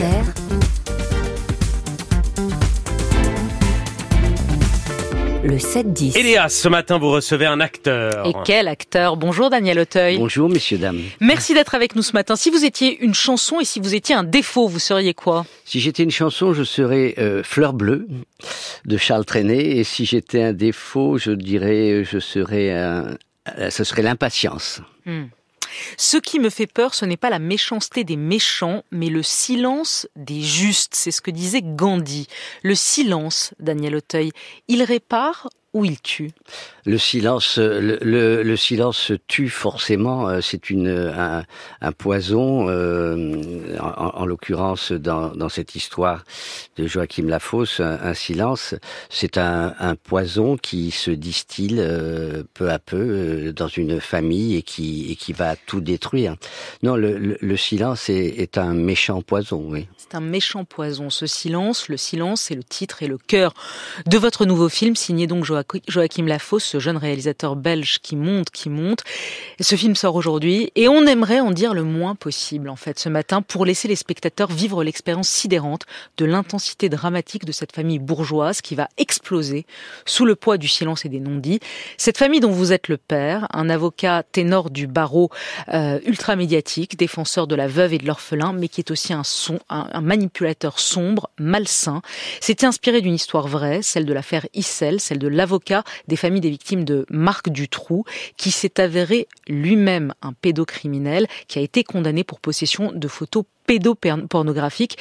Inter. Le 7-10. Elias, ce matin, vous recevez un acteur. Et quel acteur Bonjour Daniel Auteuil. Bonjour messieurs, dames. Merci d'être avec nous ce matin. Si vous étiez une chanson et si vous étiez un défaut, vous seriez quoi? Si j'étais une chanson, je serais euh, Fleur bleue de Charles Trenet. Et si j'étais un défaut, je dirais, je serais un... euh, ce serait l'impatience. Hmm. Ce qui me fait peur, ce n'est pas la méchanceté des méchants, mais le silence des justes. C'est ce que disait Gandhi. Le silence, Daniel Auteuil, il répare ou il tue Le silence, le, le, le silence tue forcément. euh, C'est une un, un poison. euh, en, en l'occurrence, dans, dans cette histoire de Joachim Lafosse, un, un silence, c'est un, un poison qui se distille euh, peu à peu euh, dans une famille et qui et qui va tout détruire. Non, le, le, le silence est, est un méchant poison. Oui. C'est un méchant poison, ce silence. Le silence, c'est le titre et le cœur de votre nouveau film, signé donc Joa- Joachim Lafosse, ce jeune réalisateur belge qui monte, qui monte. Ce film sort aujourd'hui et on aimerait en dire le moins possible, en fait, ce matin, pour laisser les spectateurs vivre l'expérience sidérante de l'intensité dramatique de cette famille bourgeoise qui va exploser sous le poids du silence et des non-dits. Cette famille dont vous êtes le père, un avocat ténor du barreau euh, ultra médiatique, défenseur de la veuve et de l'orphelin, mais qui est aussi un, un manipulateur sombre, malsain. C'était inspiré d'une histoire vraie, celle de l'affaire Issel, celle de l'avocat des familles des victimes de Marc Dutroux, qui s'est avéré lui-même un pédocriminel, qui a été condamné pour possession de photos pédopornographiques.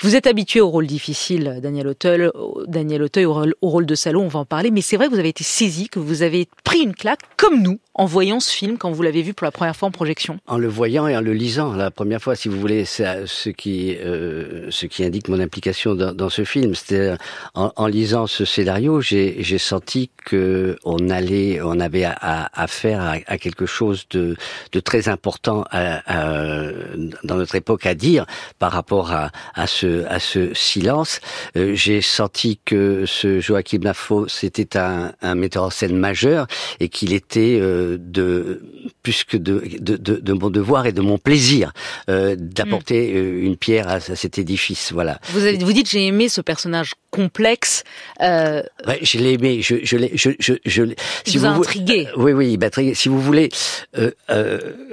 Vous êtes habitué au rôle difficile, Daniel Auteuil, Daniel Auteuil au, rôle, de salaud, on va en parler, mais c'est vrai que vous avez été saisi, que vous avez pris une claque, comme nous, en voyant ce film quand vous l'avez vu pour la première fois en projection. En le voyant et en le lisant la première fois, si vous voulez, c'est ce qui euh, ce qui indique mon implication dans, ce film. C'était en, en, lisant ce scénario, j'ai senti que on allait, on avait affaire à, à, à, quelque chose de, de très important dans notre époque dire par rapport à, à ce à ce silence. Euh, j'ai senti que ce Joachim Lafaux c'était un, un metteur en scène majeur et qu'il était euh, de plus que de, de, de, de, mon devoir et de mon plaisir euh, d'apporter mmh. une pierre à, à, cet édifice. Voilà. Vous, avez, vous dites j'ai aimé ce personnage complexe. Euh... Ouais, je l'ai aimé. Je, je l'ai. Je, je, je, si vous, vous intrigué. Oui, oui, intrigué. Si vous voulez, euh,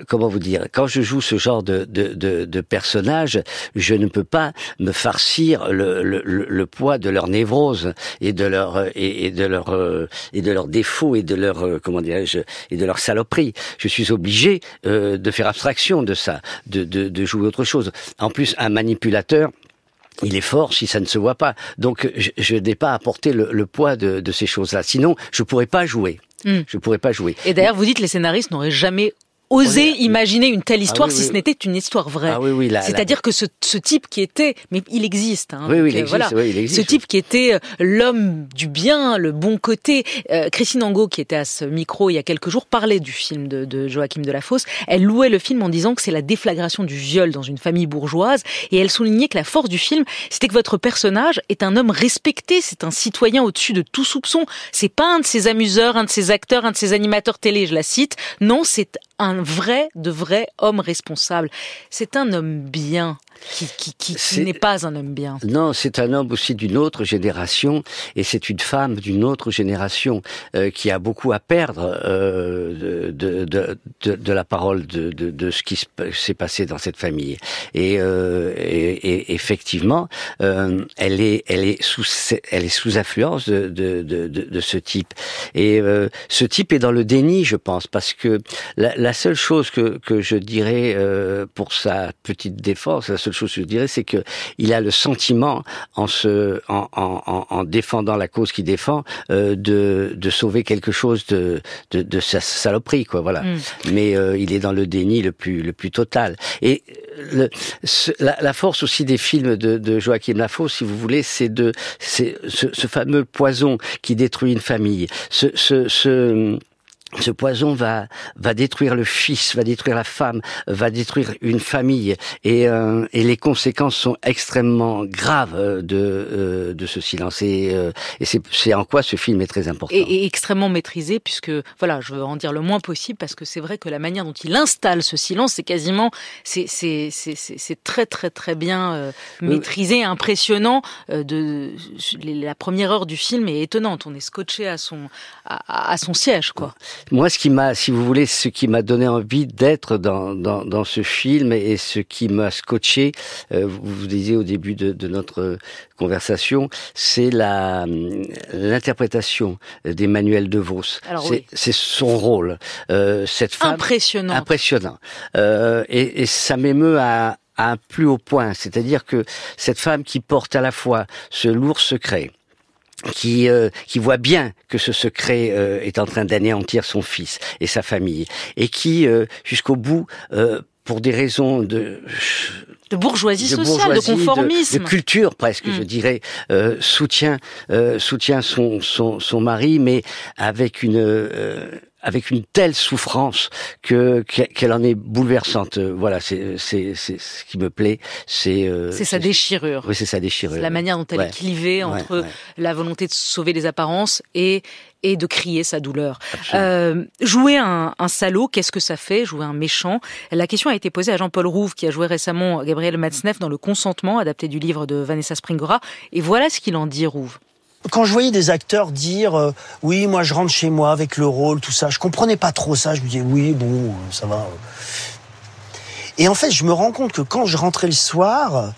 comment vous dire Quand je joue ce genre de, de, de, de personnage, je ne peux pas me farcir le, le, le, le poids de leur névrose et de leur et, et de leur et de leurs défauts et de leur comment dirais-je et de leur saloperie. Je suis obligé euh, de faire abstraction de ça, de, de, de jouer autre chose. En plus, un manipulateur il est fort si ça ne se voit pas. Donc je, je n'ai pas apporté le, le poids de, de, ces choses-là. Sinon, je pourrais pas jouer. Mm. Je pourrais pas jouer. Et d'ailleurs, vous dites les scénaristes n'auraient jamais osé imaginer une telle histoire ah, oui, si oui. ce n'était une histoire vraie. Ah, oui, C'est-à-dire que ce, ce, type qui était, mais il existe. Hein, oui, oui, donc, il existe, voilà. il existe. Ce type qui était euh, l'homme du bien, le bon côté. Euh, Christine Angot, qui était à ce micro il y a quelques jours, parlait du film de, de Joachim Delafosse. Elle louait le film en disant que c'est la déflagration du viol dans une famille bourgeoise, et elle soulignait que la force du film, c'était que votre personnage est un homme respecté, c'est un citoyen au-dessus de tout soupçon. C'est pas un de ses amuseurs, un de ses acteurs, un de ses animateurs télé, je la cite. Non, c'est un vrai, de vrai homme responsable. C'est un homme bien qui, qui, qui, qui n'est pas un homme bien. Non, c'est un homme aussi d'une autre génération et c'est une femme d'une autre génération euh, qui a beaucoup à perdre euh, de, de, de, de, la parole de, de, de ce qui s'est passé dans cette famille. Et, euh, et, et effectivement, euh, elle est, elle est sous, elle est sous influence de, de, de, de ce type. Et euh, ce type est dans le déni, je pense, parce que la, la seule chose que, que je dirais euh, pour sa petite défense, la seule chose que je dirais, c'est que il a le sentiment, en se, en, en, en défendant la cause qu'il défend, euh, de, de sauver quelque chose de, de, de sa saloperie, quoi. Voilà. Mm. Mais euh, il est dans le déni le plus, le plus total. Et le, ce, la, la, force aussi des films de, de Joachim Lafosse, si vous voulez, c'est de, c'est ce, ce, fameux poison qui détruit une famille. Ce, ce, ce ce poison va va détruire le fils, va détruire la femme, va détruire une famille et euh, et les conséquences sont extrêmement graves euh, de euh, de ce silence et, euh, et c'est c'est en quoi ce film est très important. Et, et extrêmement maîtrisé puisque voilà, je veux en dire le moins possible parce que c'est vrai que la manière dont il installe ce silence, c'est quasiment c'est c'est c'est très très très bien euh, maîtrisé, impressionnant. euh, de la première heure du film est étonnante. On est scotché à son à, à son siège quoi. Moi, ce qui m'a, si vous voulez, ce qui m'a donné envie d'être dans, dans, dans ce film et ce qui m'a scotché, euh, vous, vous disiez au début de, de notre conversation, c'est la l'interprétation d'Emmanuel DeVos. Alors C'est oui. son rôle. Euh, cette femme Impressionnant. impressionnant. Euh, et, et ça m'émeut à, à un plus haut point. C'est-à-dire que cette femme qui porte à la fois ce lourd secret, qui euh, qui voit bien que ce secret euh, est en train d'anéantir son fils et sa famille et qui euh, jusqu'au bout euh, pour des raisons de de bourgeoisie de sociale, bourgeoisie, de conformisme. de, de culture presque, Mm. je dirais, euh, soutient euh, soutient son, son son mari, mais avec une euh, avec une telle souffrance que qu'elle en est bouleversante. Voilà, c'est c'est c'est ce qui me plaît, c'est euh, c'est sa déchirure. Oui, c'est sa déchirure. La manière dont elle Ouais. est clivée entre Ouais, ouais. la volonté de sauver les apparences et et de crier sa douleur. Euh, jouer un, un salaud, qu'est-ce que ça fait Jouer un méchant? La question a été posée à Jean-Paul Rouve, qui a joué récemment Gabriel Matzneff dans Le Consentement, adapté du livre de Vanessa Springora. Et voilà ce qu'il en dit, Rouve. Quand je voyais des acteurs dire euh, oui, moi je rentre chez moi avec le rôle, tout ça, je comprenais pas trop ça. Je me disais oui, bon, euh, ça va. Et en fait, je me rends compte que quand je rentrais le soir,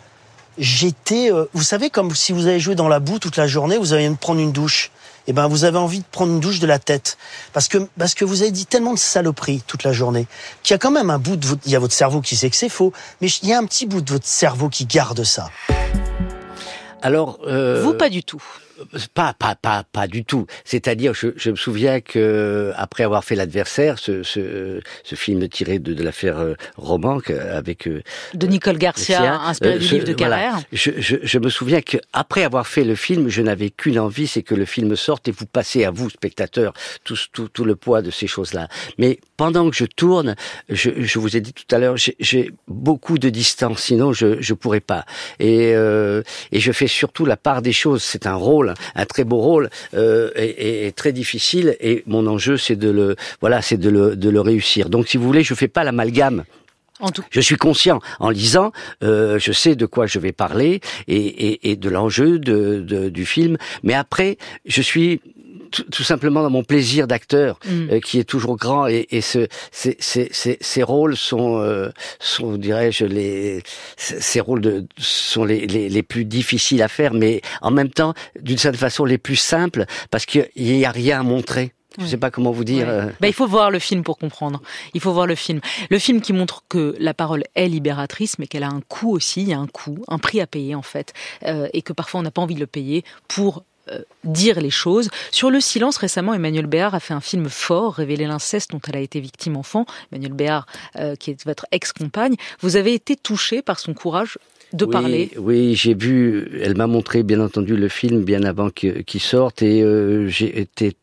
j'étais, euh, vous savez, comme si vous avez joué dans la boue toute la journée, vous allez prendre une douche. Et ben, vous avez envie de prendre une douche de la tête, parce que parce que vous avez dit tellement de saloperies toute la journée qu'il y a quand même un bout de votre, il y a votre cerveau qui sait que c'est faux, mais il y a un petit bout de votre cerveau qui garde ça. Alors, euh, Vous, pas du tout. Pas, pas, pas, pas du tout. C'est-à-dire, je, je me souviens que après avoir fait l'adversaire, ce, ce, ce film tiré de, de l'affaire euh, Romanque avec euh, De Nicole Garcia, Garcia, inspiré euh, du ce- livre de voilà. Carrère. je, je, je me souviens que après avoir fait le film, je n'avais qu'une envie, c'est que le film sorte et vous passez à vous, spectateurs, tout, tout, tout le poids de ces choses-là. Mais pendant que je tourne, je, je vous ai dit tout à l'heure, j'ai- j'ai beaucoup de distance, sinon je je pourrais pas. Et euh, et je fais surtout la part des choses. C'est un rôle, un très beau rôle, euh, et, et- et très difficile. Et mon enjeu, c'est de le voilà, c'est de le de le réussir. Donc, si vous voulez, je fais pas l'amalgame. En tout Je suis conscient en lisant, euh, je sais de quoi je vais parler et, et, et de l'enjeu de, de- du film. Mais après, je suis tout, tout simplement dans mon plaisir d'acteur Mm. euh, qui est toujours grand et, et ce, ces, ces, ces, ces rôles sont, euh, sont dirais-je, les, ces rôles de, sont les, les, les plus difficiles à faire, mais en même temps, d'une certaine façon, les plus simples parce qu'il n'y a rien à montrer. Je Oui. sais pas comment vous dire. Ouais. euh, Bah, il faut voir le film pour comprendre. Il faut voir le film. Le film qui montre que la parole est libératrice, mais qu'elle a un coût aussi. Il y a un coût, un prix à payer en fait, euh, et que parfois on n'a pas envie de le payer pour dire les choses. Sur le silence, récemment, Emmanuel Béard a fait un film fort, révéler l'inceste dont elle a été victime enfant. Emmanuel Béard, euh, qui est votre ex-compagne, vous avez été touché par son courage de oui, parler? Oui, j'ai vu. Elle m'a montré, bien entendu, le film bien avant qu'il sorte, et euh, j'ai été.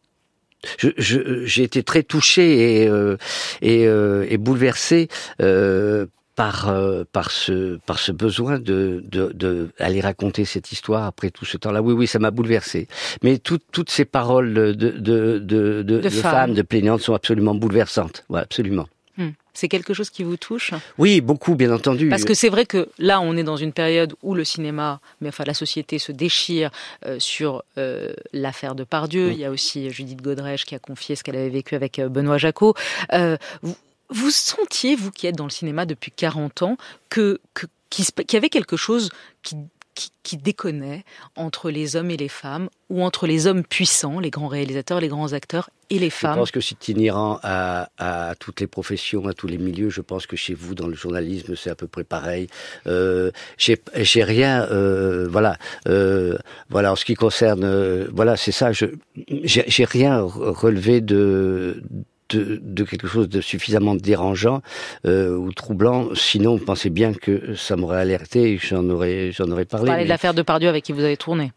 J'ai très touché et euh, et, euh, et bouleversé euh, par euh, par ce par ce besoin de de, de aller raconter cette histoire après tout ce temps-là. Oui, oui, ça m'a bouleversé. Mais toutes toutes ces paroles de de de femmes. femmes, de plaignantes sont absolument bouleversantes. Ouais, absolument. Hmm. C'est quelque chose qui vous touche? Oui, beaucoup, bien entendu. Parce que c'est vrai que là, on est dans une période où le cinéma, mais enfin la société se déchire euh, sur euh, l'affaire de Pardieu. Il y a aussi Judith Godrèche qui a confié ce qu'elle avait vécu avec Benoît Jacot. Euh, vous, vous sentiez, vous qui êtes dans le cinéma depuis 40 ans, que que- qu'il y avait quelque chose qui qui, qui déconnait entre les hommes et les femmes, ou entre les hommes puissants, les grands réalisateurs, les grands acteurs, et les Je femmes. pense que c'est inhérent à, à toutes les professions, à tous les milieux. Je pense que chez vous, dans le journalisme, c'est à peu près pareil. Euh, j'ai rien, euh, voilà, euh, voilà. En ce qui concerne, euh, voilà, c'est ça. Je j'ai rien re- relevé de. De, de quelque chose de suffisamment dérangeant euh, ou troublant, sinon vous pensez bien que ça m'aurait alerté et que j'en aurais j'en aurais parlé. Parler de mais- l'affaire de Pardieu avec qui vous avez tourné.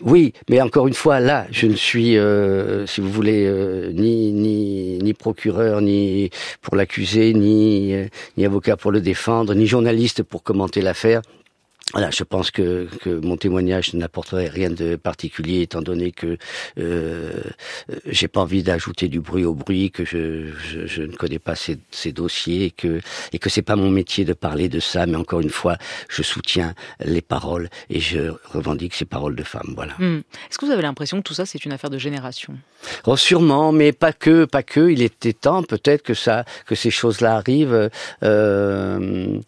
oui, mais encore une fois, là, je ne suis, euh, si vous voulez, euh, ni, ni, ni procureur, ni pour l'accuser, ni, euh, ni avocat pour le défendre, ni journaliste pour commenter l'affaire. Voilà, je pense que, que mon témoignage n'apporterait rien de particulier, étant donné que euh, j'ai pas envie d'ajouter du bruit au bruit, que je, je, je ne connais pas ces, ces, dossiers, et que et que c'est pas mon métier de parler de ça. Mais encore une fois, je soutiens les paroles et je revendique ces paroles de femmes. Voilà. Hmm. Est-ce que vous avez l'impression que tout ça c'est une affaire de génération? Oh, sûrement, mais pas que, pas que. Il était temps, peut-être que ça, que ces choses-là arrivent. Euh,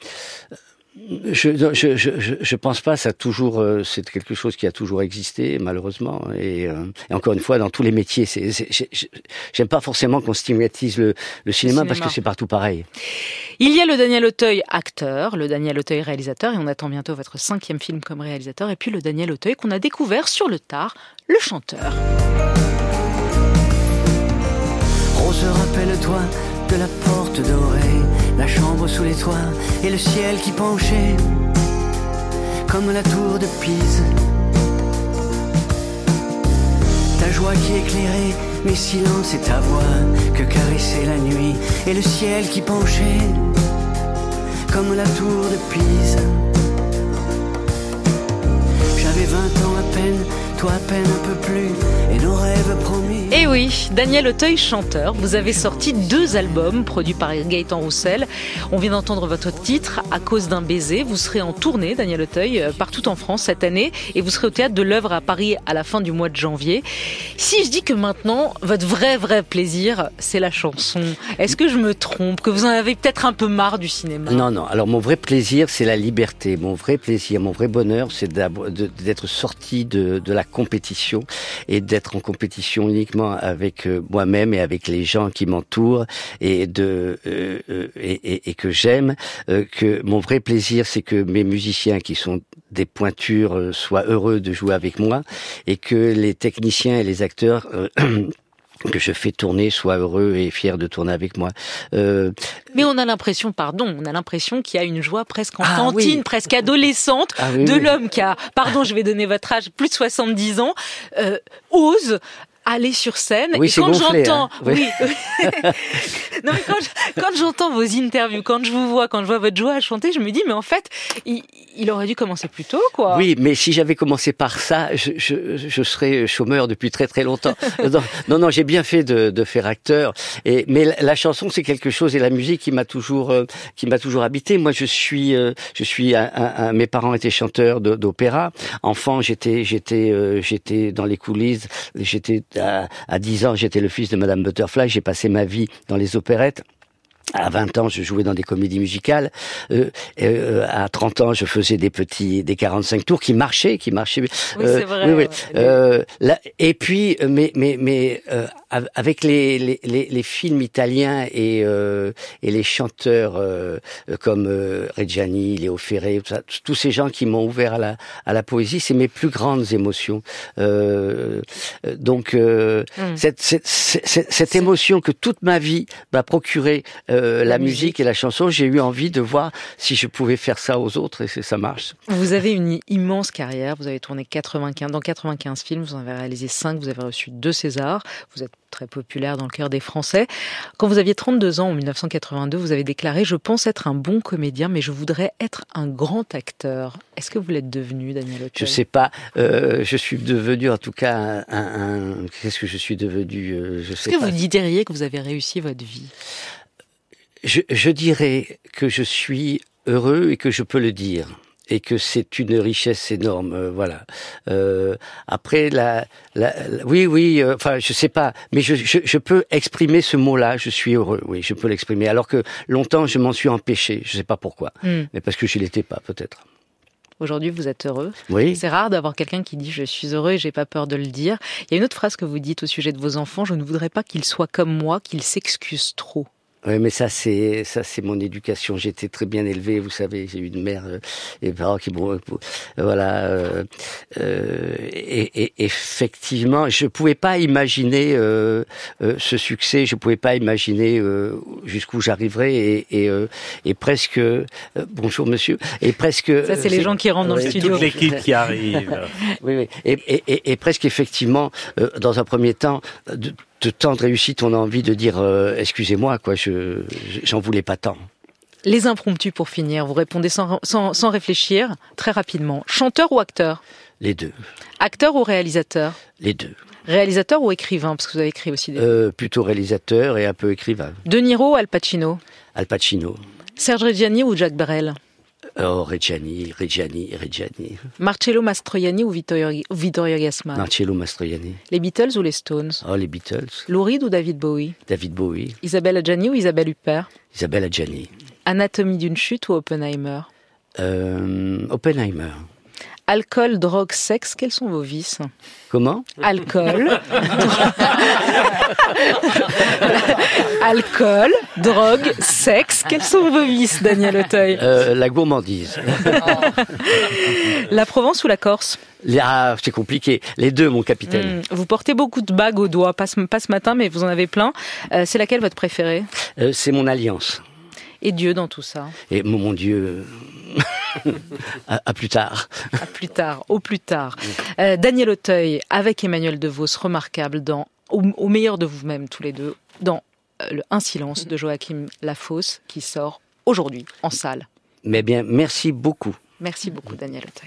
je, je, je, je, pense pas. Ça toujours, euh, c'est quelque chose qui a toujours existé, malheureusement. Et, euh, et encore une fois, dans tous les métiers, c'est, j'aime pas forcément qu'on stigmatise le, le, cinéma, le, cinéma, parce que c'est partout pareil. Il y a le Daniel Auteuil acteur, le Daniel Auteuil réalisateur, et on attend bientôt votre cinquième film comme réalisateur, et puis le Daniel Auteuil qu'on a découvert sur le tard, le chanteur. Rose, rappelle-toi de la porte dorée, la chambre sous les toits et le ciel qui penchait comme la tour de Pise. Ta joie qui éclairait mes silences et ta voix que caressait la nuit et le ciel qui penchait comme la tour de Pise. Toi à peine un peu plus, et nos rêves promis. Et eh oui, Daniel Auteuil, chanteur, vous avez sorti deux albums produits par Gaëtan Roussel. On vient d'entendre votre titre, À cause d'un baiser. Vous serez en tournée, Daniel Auteuil, euh, partout en France cette année, et vous serez au théâtre de l'œuvre à Paris à la fin du mois de janvier. Si je dis que maintenant, votre vrai, vrai plaisir, c'est la chanson, est-ce que je me trompe, que vous en avez peut-être un peu marre du cinéma? Non, non. Alors mon vrai plaisir, c'est la liberté. Mon vrai plaisir, mon vrai bonheur, c'est d'être sorti de, de la compétition et d'être en compétition uniquement avec euh, moi-même et avec les gens qui m'entourent et de euh, euh, et, et, et, que j'aime euh, que mon vrai plaisir c'est que mes musiciens qui sont des pointures soient heureux de jouer avec moi et que les techniciens et les acteurs que je fais tourner soient heureux et fiers de tourner avec moi. Euh... Mais on a l'impression, pardon, on a l'impression qu'il y a une joie presque enfantine, ah, oui. presque adolescente ah, oui, de oui. l'homme qui a, pardon, je vais donner votre âge, plus de 70 ans, euh, ose aller sur scène. Oui, et quand j'entends, hein. oui. non, mais quand, quand j'entends vos interviews, quand je vous vois, quand je vois votre joie à chanter, je me dis, mais en fait, il, il aurait dû commencer plus tôt, quoi. Oui, mais si j'avais commencé par ça, je, je, je, serais chômeur depuis très très longtemps. non, non, non j'ai bien fait de, de, faire acteur. Et mais la, la chanson, c'est quelque chose et la musique qui m'a toujours, euh, qui m'a toujours habité. Moi, je suis, euh, je suis, un, un, mes parents étaient chanteurs d'opéra. Enfant, j'étais, j'étais, euh, j'étais dans les coulisses. J'étais à, à 10 ans, j'étais le fils de Madame Butterfly. J'ai passé ma vie dans les opérettes. À 20 ans, je jouais dans des comédies musicales. Euh, euh, à 30 ans, je faisais des petits, des 45 tours qui marchaient, qui marchaient. Oui, euh, c'est vrai. Oui, oui. Euh, là, et puis, mais, mais, mais avec les, les, les, films italiens et, et les chanteurs comme Reggiani, Léo Ferré, ça, tous ces gens qui m'ont ouvert à la, à la poésie, c'est mes plus grandes émotions. donc, mm. cette, cette, cette, cette émotion que toute ma vie m'a procuré euh, la, la musique. musique et la chanson, j'ai eu envie de voir si je pouvais faire ça aux autres et ça marche. Vous avez une immense carrière, vous avez tourné 95, dans 95 films, vous en avez réalisé 5, vous avez reçu deux Césars, vous êtes très populaire dans le cœur des Français. Quand vous aviez 32 ans en 1982, vous avez déclaré « Je pense être un bon comédien, mais je voudrais être un grand acteur ». Est-ce que vous l'êtes devenu, Daniel Auteuil Je sais pas. Euh, je suis devenu, en tout cas, un... Qu'est-ce que je suis devenu euh, je sais Est-ce que vous diriez que vous avez réussi votre vie? Je, je, dirais que je suis heureux et que je peux le dire et que c'est une richesse énorme, euh, voilà. Euh, après, la, la, la, oui, oui, euh, enfin, je sais pas, mais je, je, je peux exprimer ce mot-là. Je suis heureux, oui, je peux l'exprimer. Alors que longtemps, je m'en suis empêché. Je sais pas pourquoi, mm. mais parce que je l'étais pas, peut-être. Aujourd'hui, vous êtes heureux. Oui. C'est rare d'avoir quelqu'un qui dit je suis heureux et j'ai pas peur de le dire. Il y a une autre phrase que vous dites au sujet de vos enfants. Je ne voudrais pas qu'ils soient comme moi, qu'ils s'excusent trop. Oui, mais ça c'est ça c'est mon éducation. J'étais très bien élevé, vous savez. J'ai eu une mère euh, et parents qui m'ont euh, voilà. Euh, euh, et, et, effectivement, je pouvais pas imaginer euh, ce succès. Je pouvais pas imaginer jusqu'où j'arriverais et, et, et presque bonjour monsieur et presque. Ça c'est les gens qui rentrent dans le studio. Toute l'équipe qui arrive. oui, oui. Et, et, et, presque effectivement, dans un premier temps, de, de tant de réussite, on a envie de dire euh, excusez-moi, quoi, je j'en voulais pas tant. Les impromptus pour finir, vous répondez sans, sans, sans, réfléchir, très rapidement. Chanteur ou acteur? Les deux. Acteur ou réalisateur? Les deux. Réalisateur ou écrivain? Parce que vous avez écrit aussi des... Euh, plutôt réalisateur et un peu écrivain. De Niro ou Al Pacino? Al Pacino. Serge Reggiani ou Jacques Brel? Oh, Reggiani, Reggiani, Reggiani. Marcello Mastroianni ou Vittorio, Vittorio Gassman Marcello Mastroianni. Les Beatles ou les Stones? Oh, les Beatles. Lou Reed ou David Bowie? David Bowie. Isabelle Adjani ou Isabelle Huppert? Isabelle Adjani. Anatomie d'une chute ou Oppenheimer? Euh, Oppenheimer. Alcool, drogue, sexe, quels sont vos vices? Comment? Alcool. Alcool, drogue, sexe, quels sont vos vices, Daniel Auteuil? Euh, La gourmandise. la Provence ou la Corse? Ah, c'est compliqué. Les deux, mon capitaine. Mmh. Vous portez beaucoup de bagues au doigt, pas ce, pas ce matin, mais vous en avez plein. Euh, c'est laquelle votre préférée? Euh, C'est mon alliance. Et Dieu dans tout ça? Et mon, mon Dieu, à, à, plus tard. À plus tard, au plus tard. Euh, Daniel Auteuil avec Emmanuel DeVos, remarquable dans au, au meilleur de vous-même tous les deux, dans euh, le Un silence de Joachim Lafosse qui sort aujourd'hui en salle. Mais bien, merci beaucoup. Merci beaucoup Daniel Auteuil.